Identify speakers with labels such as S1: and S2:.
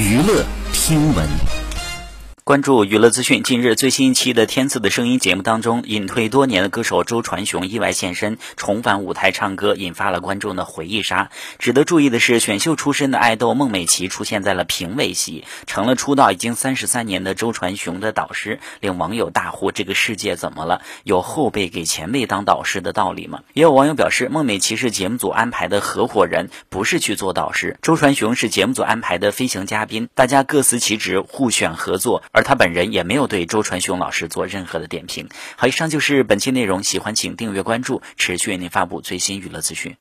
S1: 娱乐听闻。
S2: 关注娱乐资讯，近日最新一期的《天赐的声音》节目当中，隐退多年的歌手周传雄意外现身，重返舞台唱歌，引发了观众的回忆杀。值得注意的是，选秀出身的爱豆孟美岐出现在了评委席，成了出道已经三十三年的周传雄的导师，令网友大呼：“这个世界怎么了？有后辈给前辈当导师的道理吗？”也有网友表示，孟美岐是节目组安排的合伙人，不是去做导师；周传雄是节目组安排的飞行嘉宾，大家各司其职，互选合作。而他本人也没有对周传雄老师做任何的点评。好，以上就是本期内容，喜欢请订阅关注，持续为您发布最新娱乐资讯。